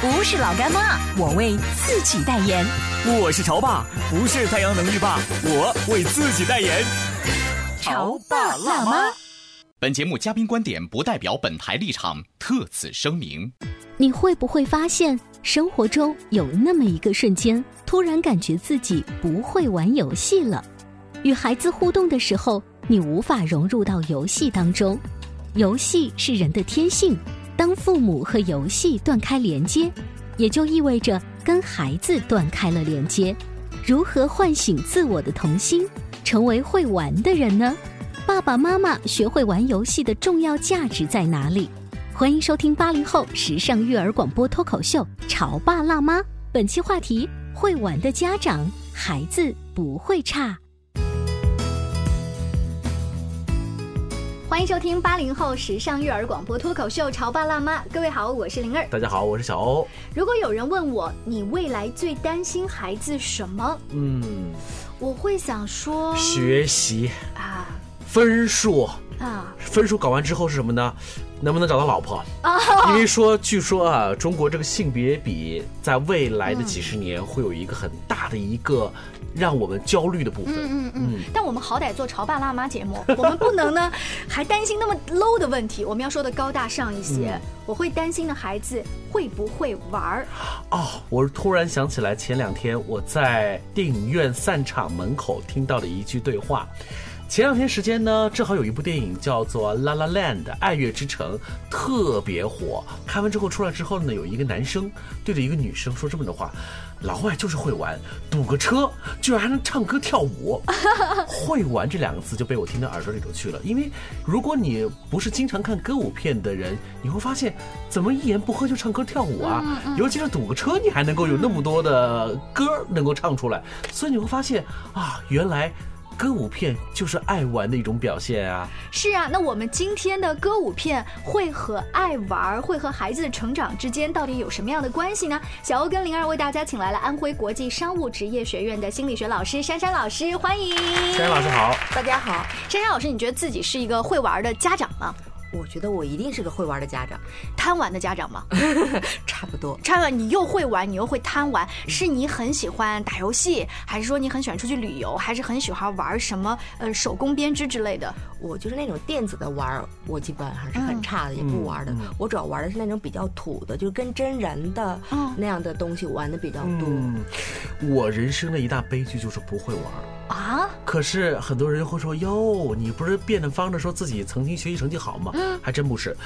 不是老干妈，我为自己代言。我是潮爸，不是太阳能浴霸，我为自己代言。潮爸辣妈。本节目嘉宾观点不代表本台立场，特此声明。你会不会发现，生活中有那么一个瞬间，突然感觉自己不会玩游戏了？与孩子互动的时候，你无法融入到游戏当中。游戏是人的天性，当父母和游戏断开连接，也就意味着跟孩子断开了连接。如何唤醒自我的童心，成为会玩的人呢？爸爸妈妈学会玩游戏的重要价值在哪里？欢迎收听八零后时尚育儿广播脱口秀《潮爸辣妈》，本期话题：会玩的家长，孩子不会差。欢迎收听八零后时尚育儿广播脱口秀《潮爸辣妈》，各位好，我是灵儿。大家好，我是小欧。如果有人问我，你未来最担心孩子什么？嗯，我会想说学习啊分数，啊分数搞完之后是什么呢？能不能找到老婆？啊！因为说，据说啊，中国这个性别比在未来的几十年会有一个很大的一个让我们焦虑的部分。嗯嗯嗯，但我们好歹做潮爸辣妈节目，我们不能呢还担心那么 low 的问题，我们要说的高大上一些。嗯我会担心的孩子会不会玩儿？哦，我突然想起来，前两天我在电影院散场门口听到的一句对话。前两天时间呢，正好有一部电影叫做《La La Land》爱乐之城，特别火。看完之后出来之后呢，有一个男生对着一个女生说这么的话：“老外就是会玩，堵个车居然还能唱歌跳舞。”会玩这两个字就被我听到耳朵里头去了。因为如果你不是经常看歌舞片的人，你会发现怎么一言不合就唱歌跳舞啊？尤其是堵个车，你还能够有那么多的歌能够唱出来，所以你会发现啊，原来。歌舞片就是爱玩的一种表现啊！是啊，那我们今天的歌舞片会和爱玩儿，会和孩子的成长之间到底有什么样的关系呢？小欧跟灵儿为大家请来了安徽国际商务职业学院的心理学老师珊珊老师，欢迎。珊珊老师好，大家好，珊珊老师，你觉得自己是一个会玩儿的家长吗？我觉得我一定是个会玩的家长，贪玩的家长吗？差不多。差不多，你又会玩，你又会贪玩，是你很喜欢打游戏，还是说你很喜欢出去旅游，还是很喜欢玩什么呃手工编织之类的？我就是那种电子的玩儿，我基本还是很差的，也不玩的。我主要玩的是那种比较土的，就是跟真人的嗯那样的东西玩的比较多。嗯，我人生的一大悲剧就是不会玩。啊，可是很多人会说：“哟，你不是变着方着说自己曾经学习成绩好吗？”嗯还真不是。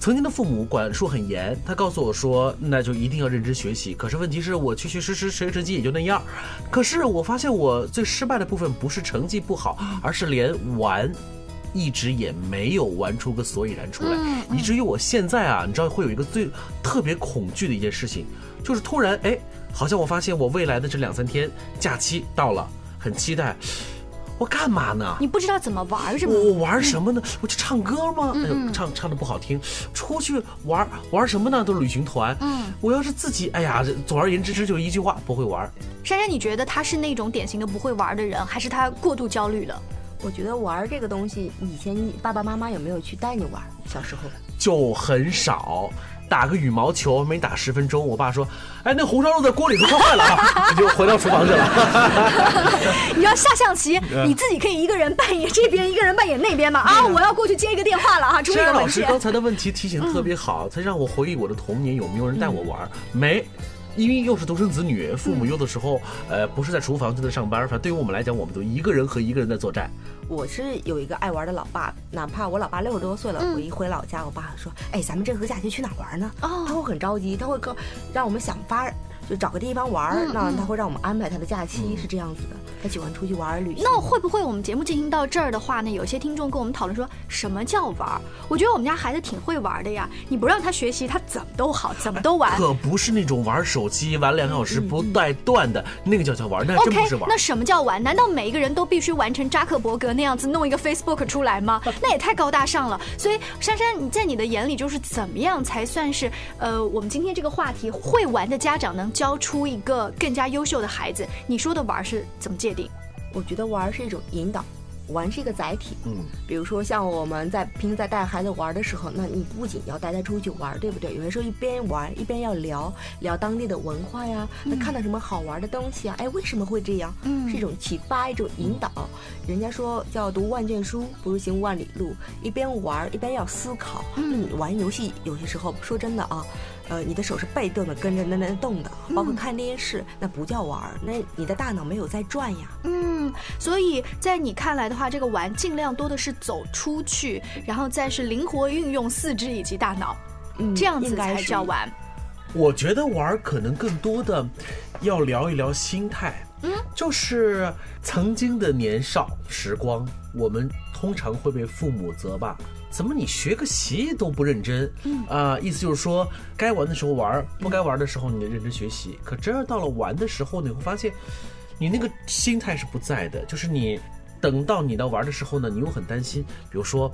曾经的父母管束很严，他告诉我说：“那就一定要认真学习。”可是问题是我确确实实学习成绩也就那样。可是我发现我最失败的部分不是成绩不好，而是连玩。一直也没有玩出个所以然出来，以至于我现在啊，你知道会有一个最特别恐惧的一件事情，就是突然哎，好像我发现我未来的这两三天假期到了，很期待，我干嘛呢？你不知道怎么玩是吗？我我玩什么呢？我去唱歌吗？哎呦，唱唱的不好听。出去玩玩什么呢？都是旅行团。嗯，我要是自己，哎呀，总而言之，这就一句话，不会玩。珊珊，你觉得他是那种典型的不会玩的人，还是他过度焦虑了？我觉得玩这个东西，以前你爸爸妈妈有没有去带你玩？小时候就很少。打个羽毛球没打十分钟，我爸说：“哎，那红烧肉在锅里都烧坏了啊！”我 就回到厨房去了。你要下象棋，嗯你自己可以一个人扮演这边，一个人扮演那边嘛。啊，我要过去接一个电话了哈，出这珊珊老。师刚才的问题提醒得特别好，他让我回忆我的童年有没有人带我玩？没，因为又是独生子女，父母有的时候呃不是在厨房就在上班，反正对于我们来讲，我们都一个人和一个人在作战。我是有一个爱玩的老爸，哪怕我老爸六十多岁了，我一回老家，我爸说：“哎，咱们这个假期去哪玩呢？”哦他会很着急，他会告让我们想法儿就找个地方玩儿，那他会让我们安排他的假期是这样子的。他喜欢出去玩儿旅行。那会不会我们节目进行到这儿的话呢？有些听众跟我们讨论说什么叫玩儿？我觉得我们家孩子挺会玩的呀，你不让他学习，他怎么都好，怎么都玩。可不是那种玩手机玩两个小时不带断的，那个叫叫玩，那真不是玩。那什么叫玩？难道每一个人都必须完成扎克伯格那样子弄一个 Facebook 出来吗？那也太高大上了。所以珊珊，你在你的眼里，就是怎么样才算是呃，我们今天这个话题，会玩的家长能教出一个更加优秀的孩子？你说的玩是怎么界定？我觉得玩儿是一种引导，玩是一个载体。嗯，比如说像我们在平时在带孩子玩的时候，那你不仅要带他出去玩，对不对？有些时候一边玩一边要聊聊当地的文化呀，那看到什么好玩的东西啊？哎，为什么会这样？嗯是一种启发，一种引导。人家说叫读万卷书，不如行万里路。一边玩一边要思考。嗯，你玩游戏有些时候说真的啊。呃，你的手是被动的跟着那那动的，包括看电视，那不叫玩儿，那你的大脑没有在转呀。嗯，所以在你看来的话，这个玩尽量多的是走出去，然后再是灵活运用四肢以及大脑，嗯这样子才叫玩。我觉得玩可能更多的要聊一聊心态，嗯，就是曾经的年少时光，我们通常会被父母责骂。怎么你学个习都不认真？嗯啊、意思就是说，该玩的时候玩，不该玩的时候你得认真学习。可真要到了玩的时候，你会发现，你那个心态是不在的，就是你等到你到玩的时候呢，你又很担心，比如说。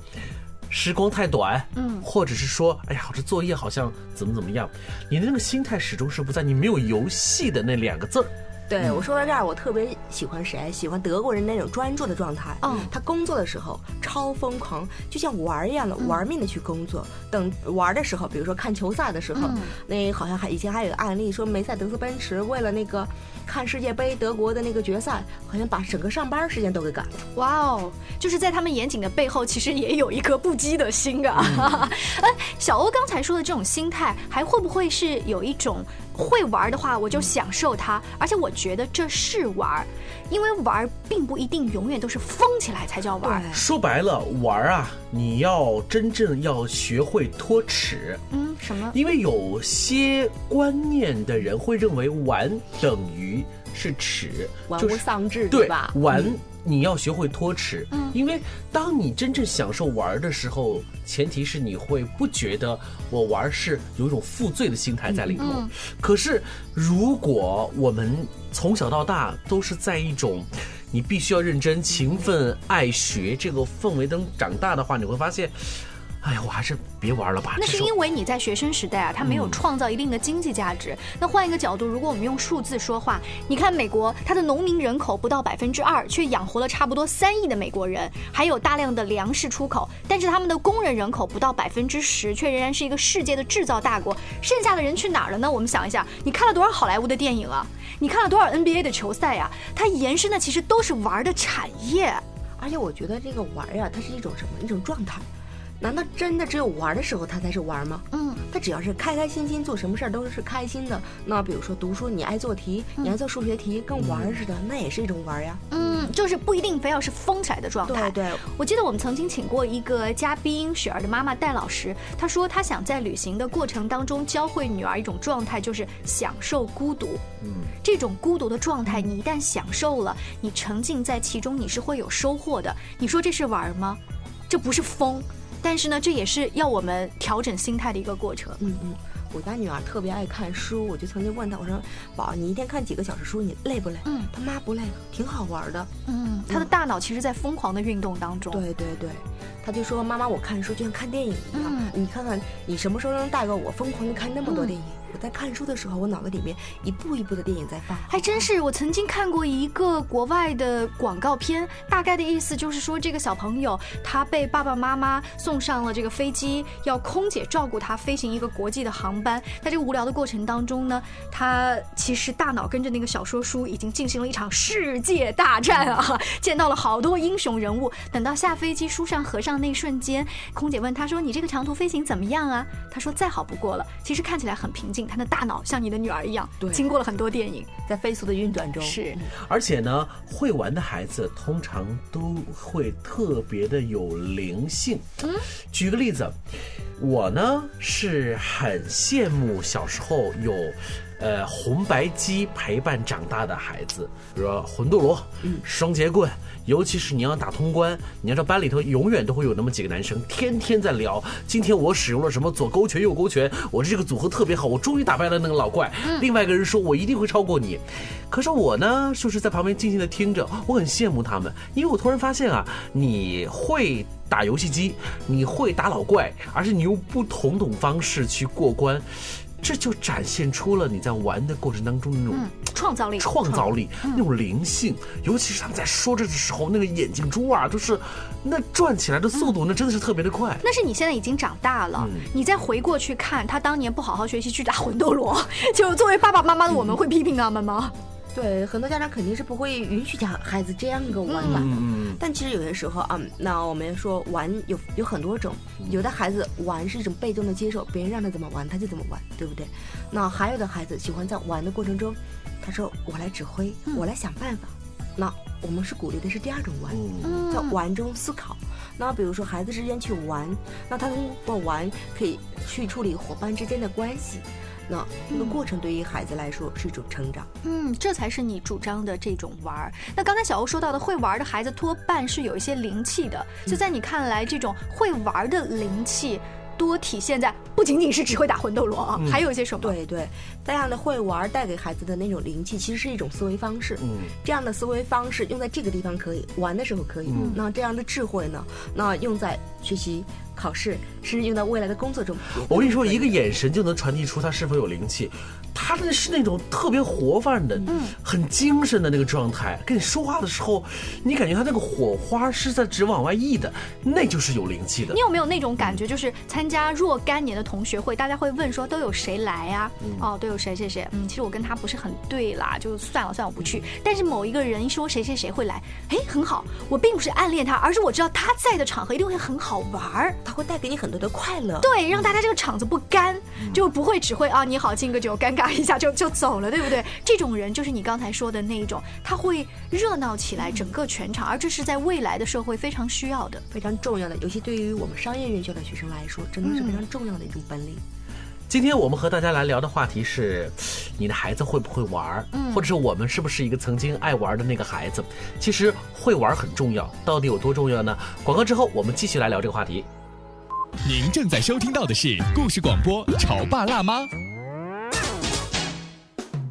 时光太短，嗯，或者是说，哎呀，这作业好像怎么怎么样，你的那个心态始终是不在，你没有游戏的那两个字儿。对我说到这儿，我特别喜欢谁？喜欢德国人那种专注的状态。嗯他工作的时候超疯狂，就像玩儿一样的，玩命的去工作。等玩的时候，比如说看球赛的时候，那好像还以前还有个案例说，梅赛德斯奔驰为了那个看世界杯德国的那个决赛，好像把整个上班时间都给赶了。哇哦，就是在他们严谨的背后，其实也有一颗不羁的心啊。哎、小欧刚才说的这种心态，还会不会是有一种会玩的话，我就享受它，而且我觉得这是玩儿，因为玩儿并不一定永远都是疯起来才叫玩儿。说白了，玩儿啊，你要真正要学会脱齿，嗯，什么？因为有些观念的人会认为玩等于是耻，玩是丧志，对吧？玩你要学会脱齿，因为当你真正享受玩的时候，前提是你会不觉得我玩是有一种负罪的心态在里头。可是如果我们从小到大都是在一种你必须要认真、勤奋、爱学这个氛围中长大的话，你会发现。哎呀，我还是别玩了吧。那是因为你在学生时代啊，它没有创造一定的经济价值。那换一个角度，如果我们用数字说话，你看美国，它的农民人口不到百分之二，却养活了差不多三亿的美国人，还有大量的粮食出口。但是他们的工人人口不到百分之十，却仍然是一个世界的制造大国。剩下的人去哪儿了呢？我们想一下，你看了多少好莱坞的电影啊？你看了多少 NBA 的球赛啊？它延伸的其实都是玩的产业。而且我觉得这个玩儿呀、它是一种什么？一种状态。难道真的只有玩儿的时候他才是玩儿吗？嗯，他只要是开开心心做什么事儿都是开心的。那比如说读书，你爱做题，你爱做数学题，跟玩儿似的，那也是一种玩儿呀。嗯，就是不一定非要是疯起来的状态。对对，我记得我们曾经请过一个嘉宾，雪儿的妈妈戴老师，她说她想在旅行的过程当中教会女儿一种状态，就是享受孤独。嗯，这种孤独的状态，你一旦享受了，你沉浸在其中，你是会有收获的。你说这是玩吗？这不是疯，但是呢，这也是要我们调整心态的一个过程。嗯嗯。我家女儿特别爱看书，我就曾经问她，我说：“宝，你一天看几个小时书？你累不累？”嗯，她妈不累，挺好玩的。嗯，她的大脑其实在疯狂的运动当中。对对对，她就说：“妈妈，我看书就像看电影一样。嗯你看看，你什么时候能带个我疯狂的看那么多电影？我在看书的时候，我脑子里面一部一部的电影在放。还真是，我曾经看过一个国外的广告片，大概的意思就是说，这个小朋友他被爸爸妈妈送上了这个飞机，要空姐照顾他飞行一个国际的航班。在这个无聊的过程当中呢，他其实大脑跟着那个小说书已经进行了一场世界大战啊，见到了好多英雄人物。等到下飞机，书上合上那一瞬间，空姐问他说：“你这个长途飞行怎么样啊？”他说：“再好不过了。”其实看起来很平静。性，他的大脑像你的女儿一样，经过了很多电影。在飞速的运转中，是，而且呢，会玩的孩子通常都会特别的有灵性。嗯，举个例子，我呢是很羡慕小时候有。呃，红白机陪伴长大的孩子，比如说魂斗罗、双截棍，尤其是你要打通关，你要知道班里头永远都会有那么几个男生，天天在聊，今天我使用了什么左勾拳右勾拳，我这个组合特别好，我终于打败了那个老怪。另外一个人说，我一定会超过你。可是我呢，就是在旁边静静的听着，我很羡慕他们，因为我突然发现啊，你会打游戏机，你会打老怪，而且你用不同种方式去过关。这就展现出了你在玩的过程当中那种创造力、创造力那种灵性，尤其是他们在说着的时候，那个眼睛珠啊，就是那转起来的速度，那真的是特别的快。那是你现在已经长大了，你再回过去看他当年不好好学习去打魂斗罗，就作为爸爸妈妈的我们会批评他们吗？对，很多家长肯定是不会允许家孩子这样一个玩法的。但其实有些时候啊，那我们说玩有有很多种，有的孩子玩是一种被动的接受，别人让他怎么玩他就怎么玩，对不对？那还有的孩子喜欢在玩的过程中，他说我来指挥，我来想办法。那我们是鼓励的是第二种玩，在玩中思考。那比如说孩子之间去玩，那他通过玩可以去处理伙伴之间的关系。那这个过程对于孩子来说是一种成长，嗯，这才是你主张的这种玩儿。那刚才小欧说到的会玩的孩子多半是有一些灵气的，就在你看来，这种会玩的灵气多体现在不仅仅是只会打魂斗罗啊，还有一些什么？对对，这样的会玩带给孩子的那种灵气，其实是一种思维方式。嗯，这样的思维方式用在这个地方可以玩的时候可以，嗯那这样的智慧呢，那用在学习。考试甚至用到未来的工作中。我跟你说，一个眼神就能传递出他是否有灵气。他的是那种特别活泛的，嗯，很精神的那个状态。跟你说话的时候，你感觉他那个火花是在直往外溢的，那就是有灵气的。你有没有那种感觉？就是参加若干年的同学会，大家会问说都有谁来呀？哦，都有谁谁谁。嗯，其实我跟他不是很对啦，就算了算了，我不去。但是某一个人说谁谁谁会来，哎，很好。我并不是暗恋他，而是我知道他在的场合一定会很好玩儿，他会带给你很多的快乐。对，让大家这个场子不干，就不会只会啊你好敬个酒，尴尬。打一下就就走了，对不对？这种人就是你刚才说的那一种，他会热闹起来整个全场，而这是在未来的社会非常需要的、非常重要的。尤其对于我们商业院校的学生来说，真的是非常重要的一种本领。今天我们和大家来聊的话题是：你的孩子会不会玩？嗯，或者是我们是不是一个曾经爱玩的那个孩子？其实会玩很重要，到底有多重要呢？广告之后，我们继续来聊这个话题。您正在收听到的是故事广播《潮爸辣妈》。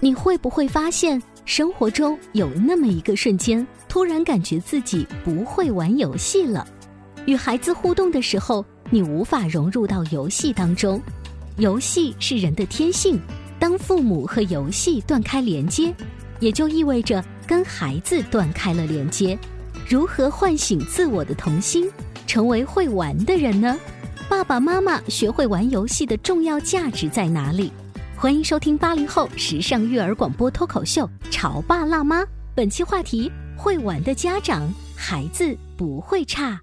你会不会发现，生活中有那么一个瞬间？突然感觉自己不会玩游戏了，与孩子互动的时候，你无法融入到游戏当中。游戏是人的天性，当父母和游戏断开连接，也就意味着跟孩子断开了连接。如何唤醒自我的童心，成为会玩的人呢？爸爸妈妈学会玩游戏的重要价值在哪里？欢迎收听八零后时尚育儿广播脱口秀《潮爸辣妈》，本期话题。会玩的家长，孩子不会差。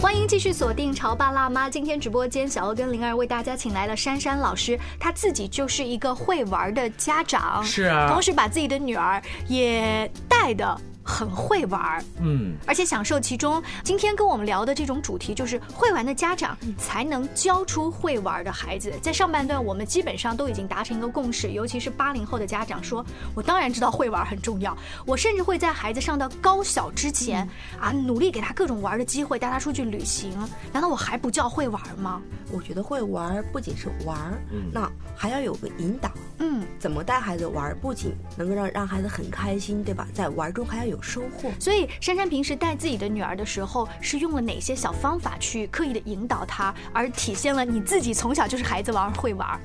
欢迎继续锁定潮爸辣妈。今天直播间，小欧跟灵儿为大家请来了珊珊老师，她自己就是一个会玩的家长，是啊，同时把自己的女儿也带的。很会玩儿，嗯，而且享受其中。今天跟我们聊的这种主题就是会玩的家长才能教出会玩的孩子。在上半段，我们基本上都已经达成一个共识，尤其是八零后的家长说，我当然知道会玩很重要，我甚至会在孩子上到高小之前啊，努力给他各种玩的机会，带他出去旅行。难道我还不叫会玩吗？我觉得会玩儿不仅是玩儿，那还要有个引导。嗯，怎么带孩子玩儿，不仅能够让让孩子很开心，对吧？在玩儿中还要有收获。所以珊珊平时带自己的女儿的时候，是用了哪些小方法去刻意的引导她，而体现了你自己从小就是孩子玩儿会玩儿？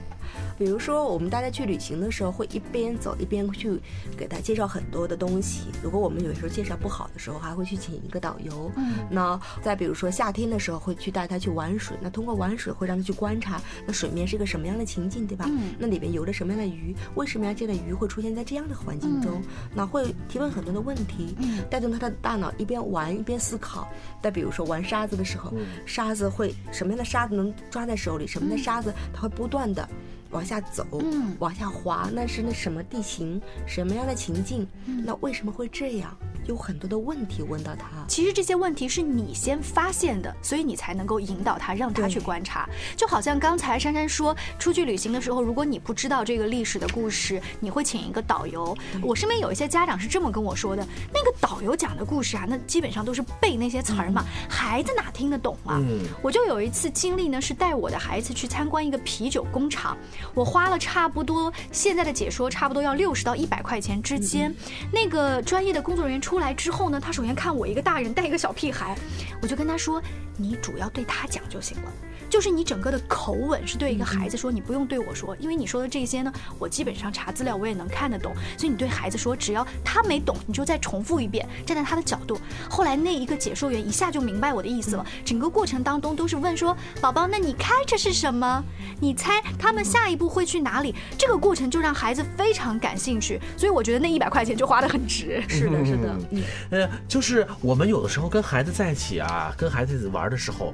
比如说，我们大家去旅行的时候，会一边走一边去给他介绍很多的东西。如果我们有时候介绍不好的时候，还会去请一个导游。嗯，那再比如说夏天的时候，会去带他去玩水。那通过玩水，会让他去观察那水面是一个什么样的情境，对吧？嗯那里边游着什么样的鱼？为什么样这样的鱼会出现在这样的环境中？那会提问很多的问题，嗯带动他的大脑一边玩一边思考。再比如说玩沙子的时候，沙子会什么样的沙子能抓在手里？什么样的沙子它会不断的。往下走，嗯往下滑，那是那什么地形，什么样的情境？那为什么会这样？有很多的问题问到他。其实这些问题是你先发现的，所以你才能够引导他，让他去观察。就好像刚才珊珊说，出去旅行的时候，如果你不知道这个历史的故事，你会请一个导游。我身边有一些家长是这么跟我说的：那个导游讲的故事啊，那基本上都是背那些词儿嘛，孩子哪听得懂啊？嗯我就有一次经历呢，是带我的孩子去参观一个啤酒工厂，我花了差不多现在的解说差不多要六十到一百块钱之间。那个专业的工作人员出出来之后呢，他首先看我一个大人带一个小屁孩，我就跟他说：“你主要对他讲就行了。”就是你整个的口吻是对一个孩子说，你不用对我说，因为你说的这些呢，我基本上查资料我也能看得懂，所以你对孩子说，只要他没懂，你就再重复一遍，站在他的角度。后来那一个解说员一下就明白我的意思了，整个过程当中都是问说，宝宝，那你开这是什么？你猜他们下一步会去哪里？这个过程就让孩子非常感兴趣，所以我觉得那一百块钱就花得很值。是的，是的，嗯，呃，就是我们有的时候跟孩子在一起啊，跟孩子玩的时候，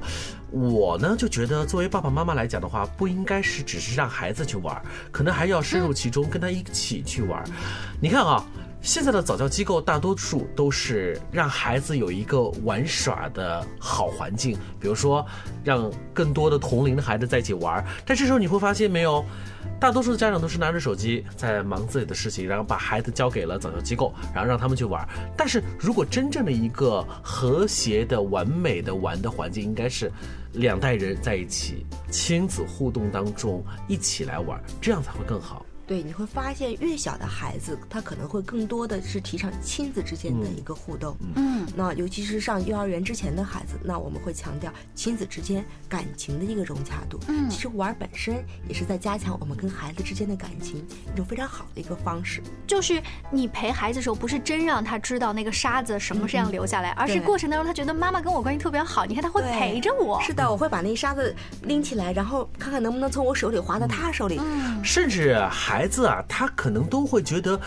我呢就觉得，作为爸爸妈妈来讲的话，不应该是只是让孩子去玩，可能还要深入其中，跟他一起去玩。你看啊。现在的早教机构大多数都是让孩子有一个玩耍的好环境，比如说让更多的同龄的孩子在一起玩。但这时候你会发现没有，大多数的家长都是拿着手机在忙自己的事情，然后把孩子交给了早教机构，然后让他们去玩。但是如果真正的一个和谐的、完美的玩的环境，应该是两代人在一起，亲子互动当中一起来玩，这样才会更好。对，你会发现越小的孩子，他可能会更多的是提倡亲子之间的一个互动。嗯，那尤其是上幼儿园之前的孩子，那我们会强调亲子之间感情的一个融洽度。嗯其实玩本身也是在加强我们跟孩子之间的感情，一种非常好的一个方式。就是你陪孩子的时候，不是真让他知道那个沙子什么是样留下来，而是过程当中他觉得妈妈跟我关系特别好，你看他会陪着我。是的，我会把那沙子拎起来，然后看看能不能从我手里滑到他手里。嗯甚至孩子啊，他可能都会觉得。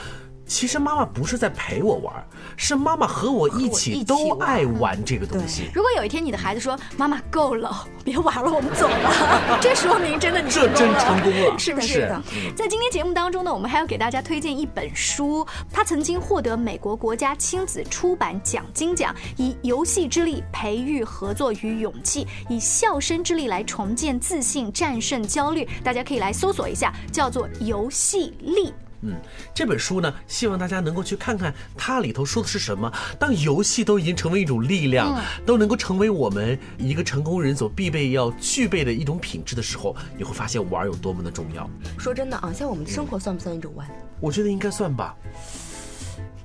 其实妈妈不是在陪我玩，是妈妈和我一起起都爱玩这个东西。如果有一天你的孩子说：“妈妈够了，别玩了，我们走了。”这说明真的你这真成功了是不是？是的在今天节目当中呢，我们还要给大家推荐一本书，它曾经获得美国国家亲子出版奖金奖，以游戏之力培育合作与勇气，以笑声之力来重建自信，战胜焦虑。大家可以来搜索一下，叫做《游戏力》。嗯，这本书呢，希望大家能够去看看它里头说的是什么。当游戏都已经成为一种力量，都能够成为我们一个成功人所必备要具备的一种品质的时候，你会发现玩有多么的重要。说真的啊，像我们的生活算不算一种玩？我觉得应该算吧。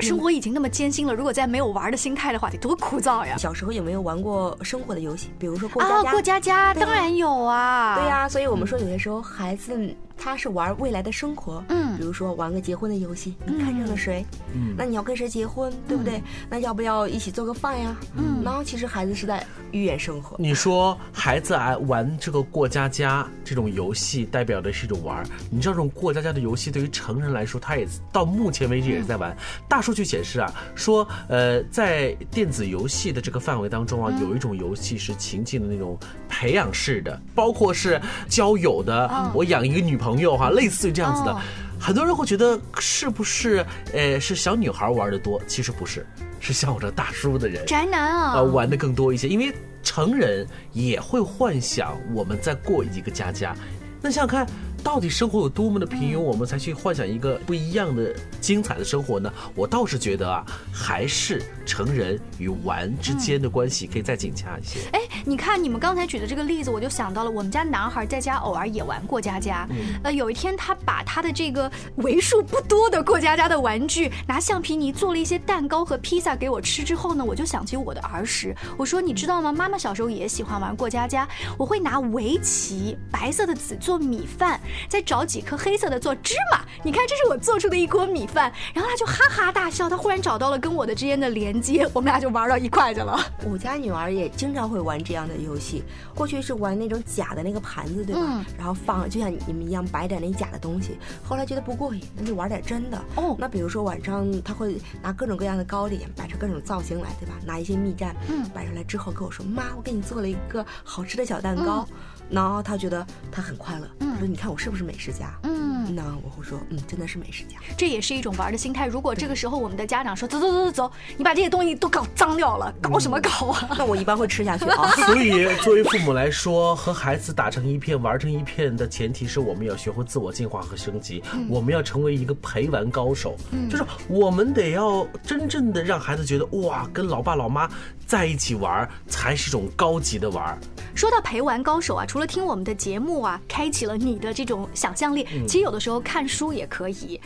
生活已经那么艰辛了，如果再没有玩的心态的话，得多枯燥呀！小时候有没有玩过生活的游戏？比如说过家啊，家。过家家当然有啊。对呀、所以我们说有些时候孩子他是玩未来的生活，嗯比如说玩个结婚的游戏，你看上了谁？嗯那你要跟谁结婚，对不对？那要不要一起做个饭呀？嗯然后其实孩子是在预演生活。你说孩子啊玩这个过家家这种游戏，代表的是一种玩。你知道这种过家家的游戏对于成人来说，他也到目前为止也是在玩。大数据显示啊，说呃在电子游戏的这个范围当中啊，有一种游戏是情境的那种培养式的，包括是交友的，我养一个女朋友哈、类似于这样子的。哦很多人会觉得是不是呃是小女孩玩的多？其实不是，是像我这大叔的人宅男啊，呃玩的更多一些，因为成人也会幻想我们在过一个家家。那想想看，到底生活有多么的平庸，我们才去幻想一个不一样的精彩的生活呢？我倒是觉得啊，还是成人与玩之间的关系可以再紧洽一些。哎，你看你们刚才举的这个例子，我就想到了我们家男孩在家偶尔也玩过家家。呃，有一天他把他的这个为数不多的过家家的玩具，拿橡皮泥做了一些蛋糕和披萨给我吃之后呢，我就想起我的儿时。我说你知道吗？妈妈小时候也喜欢玩过家家，我会拿围棋白色的籽做米饭，再找几颗黑色的做芝麻。你看，这是我做出的一锅米饭。然后他就哈哈大笑，他忽然找到了跟我的之间的连接，我们俩就玩到一块去了。我家女儿也经常会玩这样的游戏，过去是玩那种假的那个盘子，对吧？嗯然后放就像你们一样摆点那假的东西，后来觉得不过瘾，那就玩点真的。哦那比如说晚上他会拿各种各样的糕点摆出各种造型来，对吧？拿一些蜜饯，嗯摆出来之后跟我说：“妈，我给你做了一个好吃的小蛋糕。然后他觉得他很快乐，嗯他说：“你看我是不是美食家？”嗯，那我会说：“嗯，真的是美食家。这也是一种玩的心态。如果这个时候我们的家长说走走走走走，你把这些东西都搞脏掉了，搞什么搞啊？那我一般会吃下去啊。所以，作为父母来说，和孩子打成一片、玩成一片的前提是我们要学会自我进化和升级，我们要成为一个陪玩高手。就是我们得要真正的让孩子觉得，哇，跟老爸老妈在一起玩才是一种高级的玩。说到陪玩高手啊，除了听我们的节目啊，开启了你的这种想象力，其实有的时候看书也可以。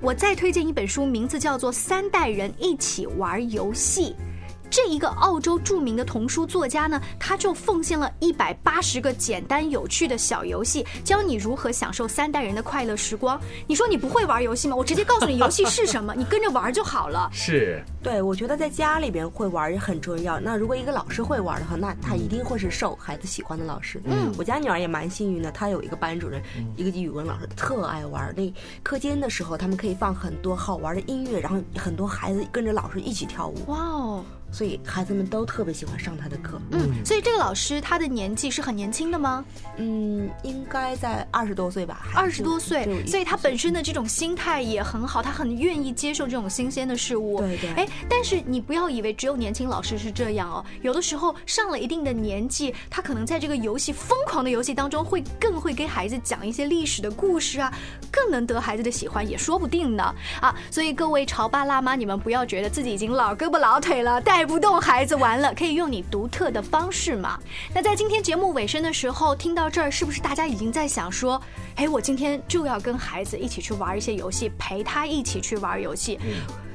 我再推荐一本书，名字叫做《三代人一起玩游戏》。这一个澳洲著名的童书作家呢，他就奉献了一百八十个简单有趣的小游戏，教你如何享受三代人的快乐时光。你说你不会玩游戏吗？我直接告诉你游戏是什么，你跟着玩就好了。是，对，我觉得在家里边会玩也很重要。那如果一个老师会玩的话，那他一定会是受孩子喜欢的老师。嗯，我家女儿也蛮幸运的，她有一个班主任，一个语文老师，特爱玩。那课间的时候，他们可以放很多好玩的音乐，然后很多孩子跟着老师一起跳舞，哇哦，所以孩子们都特别喜欢上他的课。嗯，所以这个老师他的年纪是很年轻的吗？嗯，应该在二十多岁吧，二十多岁所以他本身的这种心态也很好，他很愿意接受这种新鲜的事物。对对哎，但是你不要以为只有年轻老师是这样哦，有的时候上了一定的年纪，他可能在这个游戏疯狂的游戏当中，会更会给孩子讲一些历史的故事啊，更能得孩子的喜欢，也说不定呢。啊，所以各位潮爸辣妈，你们不要觉得自己已经老胳膊老腿了，带不动孩子玩了，可以用你独特的方式嘛。那在今天节目尾声的时候，听到这儿，是不是大家已经在想说，哎，我今天就要跟孩子一起去玩一些游戏，陪他一起去玩游戏。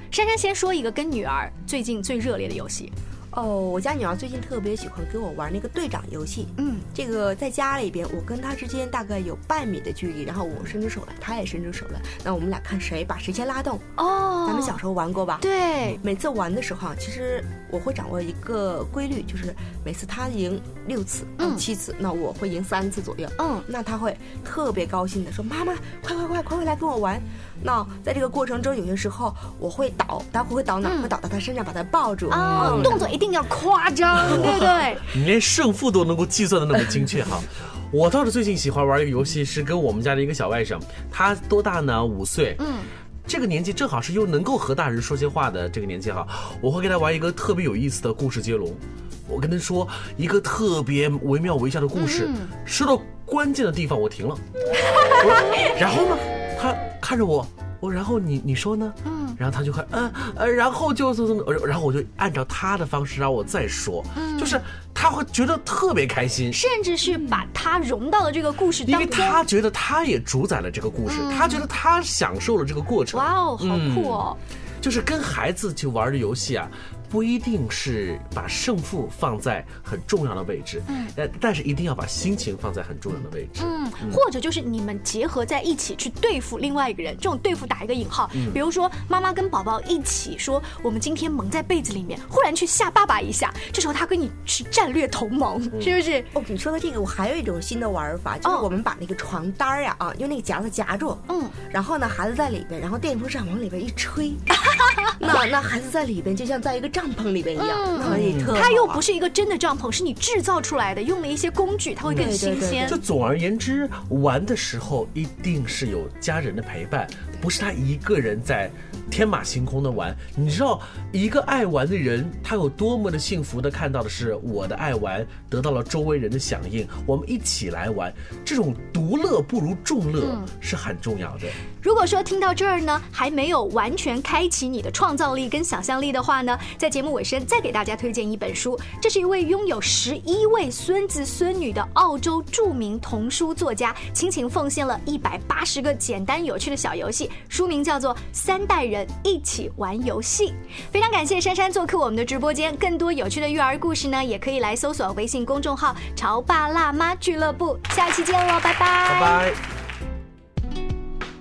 珊珊先说一个跟女儿最近最热烈的游戏。哦，我家女儿最近特别喜欢跟我玩那个队长游戏。嗯，这个在家里边，我跟她之间大概有半米的距离，然后我伸出手来，她也伸出手来，那我们俩看谁把谁先拉动。哦咱们小时候玩过吧？。对，每次玩的时候啊，其实我会掌握一个规律，就是每次她赢六次、嗯七次，那我会赢三次左右。嗯那她会特别高兴的说：“妈妈，快快快，快快来跟我玩！”那在这个过程中，有些时候我会倒，待会会倒哪会倒到他身上，把他抱住。哦，动作一定要夸张，对不对？你连胜负都能够计算的那么精确哈。我倒是最近喜欢玩一个游戏，是跟我们家的一个小外甥，他多大呢？五岁。嗯。这个年纪正好是又能够和大人说些话的这个年纪哈，我会跟他玩一个特别有意思的故事接龙。我跟他说一个特别惟妙惟肖的故事，说到关键的地方我停了，然后呢，他看着我，我然后你你说呢？嗯，然后他就看，嗯呃，然后就就就，然后我就按照他的方式让我再说，就是他会觉得特别开心，甚至是把他融到了这个故事当中因为。他觉得他也主宰了这个故事，他觉得他享受了这个过程。哇哦，好酷哦！就是跟孩子去玩的游戏啊，不一定是把胜负放在很重要的位置，嗯，呃，但是一定要把心情放在很重要的位置。嗯，或者就是你们结合在一起去对付另外一个人，这种对付打一个引号，嗯。比如说妈妈跟宝宝一起说，我们今天蒙在被子里面，忽然去吓爸爸一下，这时候他跟你是战略同盟，是不是？哦，你说的这个，我还有一种新的玩法，就是哦。我们把那个床单儿呀啊，用那个夹子夹住，嗯，然后呢，孩子在里边，然后电风扇往里边一吹，那那孩子在里边就像在一个帐帐篷里边一样，嗯可以特它又不是一个真的帐篷，是你制造出来的，用了一些工具，它会更新鲜就。总而言之，玩的时候一定是有家人的陪伴，不是他一个人在天马行空的玩。你知道，一个爱玩的人，他有多么的幸福的看到的是我的爱玩得到了周围人的响应，我们一起来玩，这种独乐不如众乐是很重要的。如果说听到这儿呢，还没有完全开启你的创造力跟想象力的话呢，在节目尾声再给大家推荐一本书。这是一位拥有十一位孙子孙女的澳洲著名童书作家，倾情奉献了一百八十个简单有趣的小游戏，书名叫做《三代人一起玩游戏》。非常感谢珊珊做客我们的直播间，更多有趣的育儿故事呢，也可以来搜索微信公众号“潮爸辣妈俱乐部”。下期见喽，拜拜。拜拜。